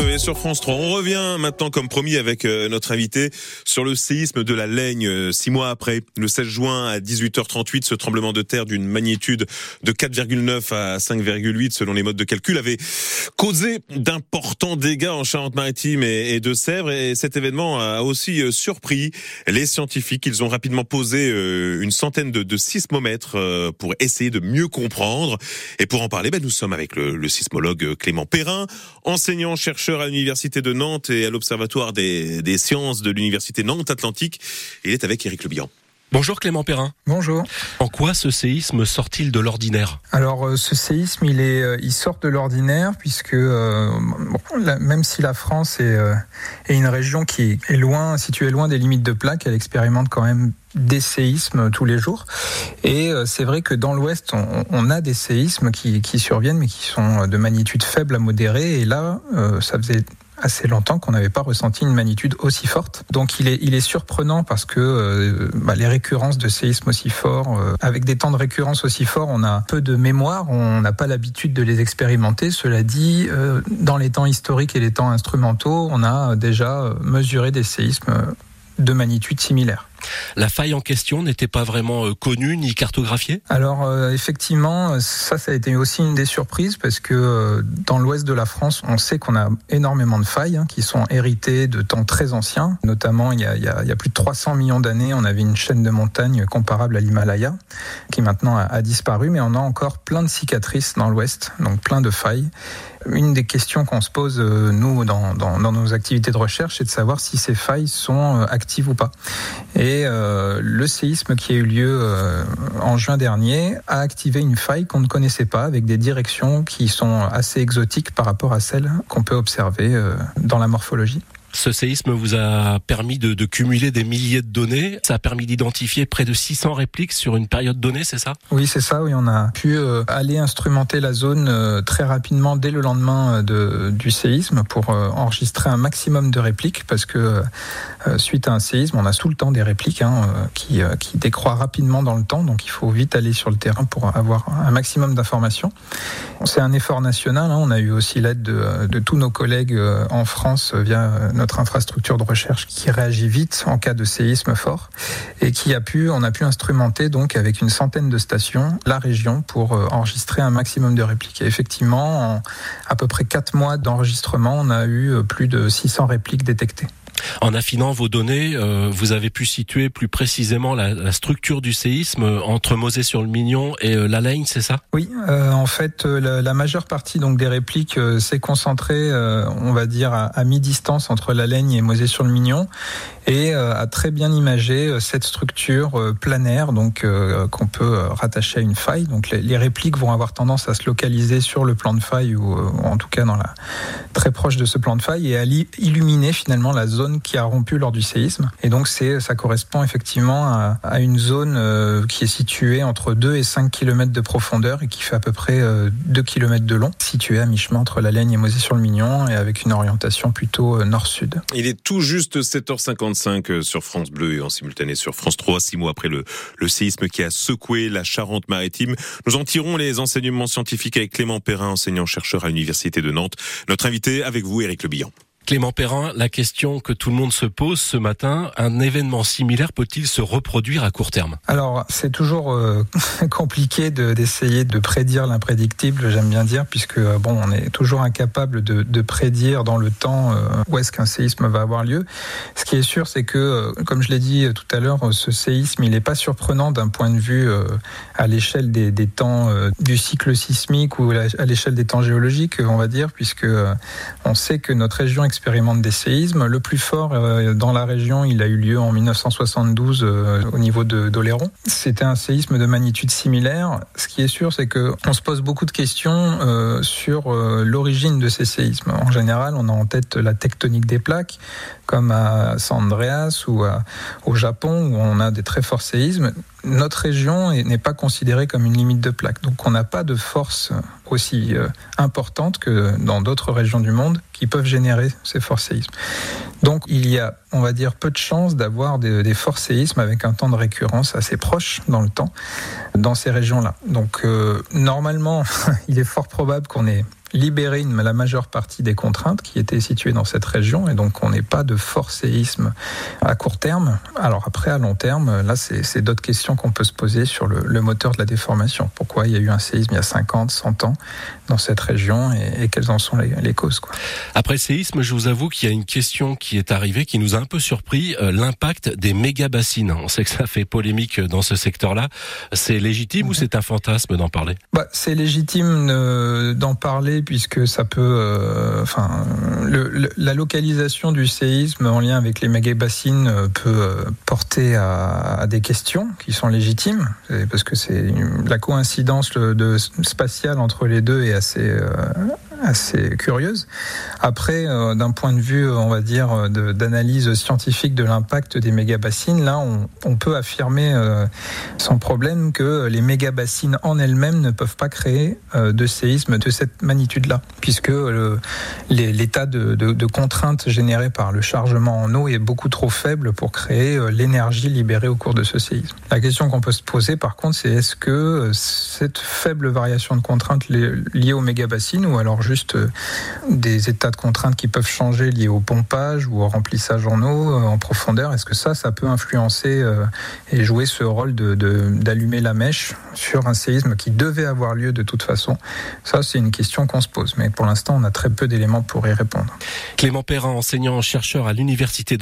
Et sur France 3. On revient maintenant, comme promis, avec euh, notre invité sur le séisme de la Laigne. Euh, six mois après, le 16 juin à 18h38, ce tremblement de terre d'une magnitude de 4,9 à 5,8 selon les modes de calcul avait causé d'importants dégâts en Charente-Maritime et de Sèvres. Et cet événement a aussi euh, surpris les scientifiques. Ils ont rapidement posé une centaine de, sismomètres pour essayer de mieux comprendre. Et pour en parler, ben, nous sommes avec le sismologue Clément Perrin, enseignant chercheur à l'université de Nantes et à l'Observatoire des, sciences de l'université Nantes-Atlantique. Il est avec Éric Lebihan. Bonjour Clément Perrin. Bonjour. En quoi ce séisme sort-il de l'ordinaire? Alors euh, ce séisme, il est, euh, il sort de l'ordinaire puisque euh, même si la France est, est, une région qui est loin, située loin des limites de plaque, elle expérimente quand même des séismes tous les jours. Et c'est vrai que dans l'Ouest, on, on, a des séismes qui, qui, surviennent, mais qui sont de magnitude faible à modérée. Et là, ça faisait assez longtemps qu'on n'avait pas ressenti une magnitude aussi forte. Donc il est, il est surprenant parce que euh, bah, les récurrences de séismes aussi forts, euh, avec des temps de récurrence aussi forts, on a peu de mémoire, on n'a pas l'habitude de les expérimenter. Cela dit, euh, dans les temps historiques et les temps instrumentaux, on a déjà mesuré des séismes de magnitude similaire. La faille en question n'était pas vraiment euh, connue ni cartographiée? Alors euh, effectivement, ça, ça a été aussi une des surprises parce que euh, dans l'ouest de la France, on sait qu'on a énormément de failles hein, qui sont héritées de temps très anciens. Notamment, il y a, plus de 300 millions d'années, on avait une chaîne de montagnes comparable à l'Himalaya qui maintenant a, disparu, mais on a encore plein de cicatrices dans l'ouest, donc plein de failles. Une des questions qu'on se pose, nous, dans, dans, nos activités de recherche, c'est de savoir si ces failles sont actives ou pas. Euh, le séisme qui a eu lieu euh, en juin dernier a activé une faille qu'on ne connaissait pas avec des directions qui sont assez exotiques par rapport à celles qu'on peut observer euh, dans la morphologie. Ce séisme vous a permis de, cumuler des milliers de données. Ça a permis d'identifier près de 600 répliques sur une période donnée, c'est ça? Oui, c'est ça. Oui, on a pu euh, aller instrumenter la zone euh, très rapidement dès le lendemain euh, du séisme pour enregistrer un maximum de répliques parce que suite à un séisme, on a tout le temps des répliques hein, qui, qui décroît rapidement dans le temps. Donc, il faut vite aller sur le terrain pour avoir un maximum d'informations. C'est un effort national. Hein. On a eu aussi l'aide de, de, tous nos collègues en France via notre infrastructure de recherche qui réagit vite en cas de séisme fort et qui a pu, on a pu instrumenter donc avec une centaine de stations la région pour euh, enregistrer un maximum de répliques. Et effectivement, en à peu près quatre mois d'enregistrement, on a eu euh, plus de 600 répliques détectées. En affinant vos données, euh, vous avez pu situer plus précisément la, structure du séisme entre Mosée-sur-le-Mignon et euh, la Laigne, c'est ça? Oui, euh, en fait, la, majeure partie donc des répliques s'est concentrée, on va dire, à, mi-distance entre la Laigne et Mosée-sur-le-Mignon, et a très bien imagé cette structure planaire, donc qu'on peut rattacher à une faille. Donc les, répliques vont avoir tendance à se localiser sur le plan de faille ou, ou en tout cas dans la très proche de ce plan de faille et à illuminer finalement la zone qui a rompu lors du séisme. Et donc c'est, ça correspond effectivement à, une zone euh, qui est située entre 2 et 5 km de profondeur et qui fait à peu près 2 euh, km de long, située à mi-chemin entre la Laigne et Mosée-sur-le-Mignon et avec une orientation plutôt euh, nord-sud. Il est tout juste 7h55 sur France Bleu et en simultané sur France 3, six mois après le, le séisme qui a secoué la Charente-Maritime. Nous en tirons les enseignements scientifiques avec Clément Perrin, enseignant-chercheur à l'Université de Nantes. Notre invité avec vous, Éric Le Clément Perrin, la question que tout le monde se pose ce matin, un événement similaire peut-il se reproduire à court terme? Alors, c'est toujours euh, compliqué d'essayer de, prédire l'imprédictible, j'aime bien dire, puisque euh, bon, on est toujours incapable de, prédire dans le temps euh, où est-ce qu'un séisme va avoir lieu. Ce qui est sûr, c'est que, comme je l'ai dit tout à l'heure, ce séisme, il n'est pas surprenant d'un point de vue à l'échelle des, des, temps du cycle sismique ou à l'échelle des temps géologiques, on va dire, puisque on sait que notre région expérimente des séismes. Le plus fort euh, dans la région, il a eu lieu en 1972 euh, au niveau de d'Oléron. C'était un séisme de magnitude similaire. Ce qui est sûr, c'est que on se pose beaucoup de questions euh, sur l'origine de ces séismes. En général, on a en tête la tectonique des plaques, comme à San Andreas ou au Japon, où on a des très forts séismes notre région n'est pas considérée comme une limite de plaque. Donc on n'a pas de force aussi euh, importante que dans d'autres régions du monde qui peuvent générer ces forts séismes. Donc il y a, on va dire, peu de chances d'avoir des, des forts séismes avec un temps de récurrence assez proche dans le temps dans ces régions-là. Donc euh, normalement, il est fort probable qu'on ait libéré une, la majeure partie des contraintes qui étaient situées dans cette région et donc on n'est pas de fort séisme à court terme. Alors après, à long terme, là, c'est d'autres questions qu'on peut se poser sur le, le, moteur de la déformation. Pourquoi il y a eu un séisme il y a 50, 100 ans dans cette région et, et quelles en sont les, les causes quoi. Après le séisme, je vous avoue qu'il y a une question qui est arrivée qui nous a un peu surpris, euh, l'impact des méga bassines. On sait que ça fait polémique dans ce secteur-là. C'est légitime mmh. ou c'est un fantasme d'en parler? Bah, C'est légitime euh, d'en parler puisque ça peut, euh, enfin, la localisation du séisme en lien avec les méga bassines peut euh, porter à, des questions qui sont légitimes parce que c'est la coïncidence de spatiale entre les deux est assez euh, assez curieuse. Après, euh, d'un point de vue, on va dire, d'analyse scientifique de l'impact des mégabassines, là, on, peut affirmer euh, sans problème que les mégabassines en elles-mêmes ne peuvent pas créer euh, de séisme de cette magnitude-là, puisque l'état de, contrainte généré par le chargement en eau est beaucoup trop faible pour créer l'énergie libérée au cours de ce séisme. La question qu'on peut se poser, par contre, c'est est-ce que cette faible variation de contrainte liée aux mégabassines, ou alors juste des états de contrainte qui peuvent changer liés au pompage ou au remplissage en eau en profondeur. Est-ce que ça, ça peut influencer et jouer ce rôle d'allumer de, la mèche sur un séisme qui devait avoir lieu de toute façon? Ça, c'est une question qu'on se pose. Mais pour l'instant, on a très peu d'éléments pour y répondre. Clément Perrin, enseignant-chercheur à l'université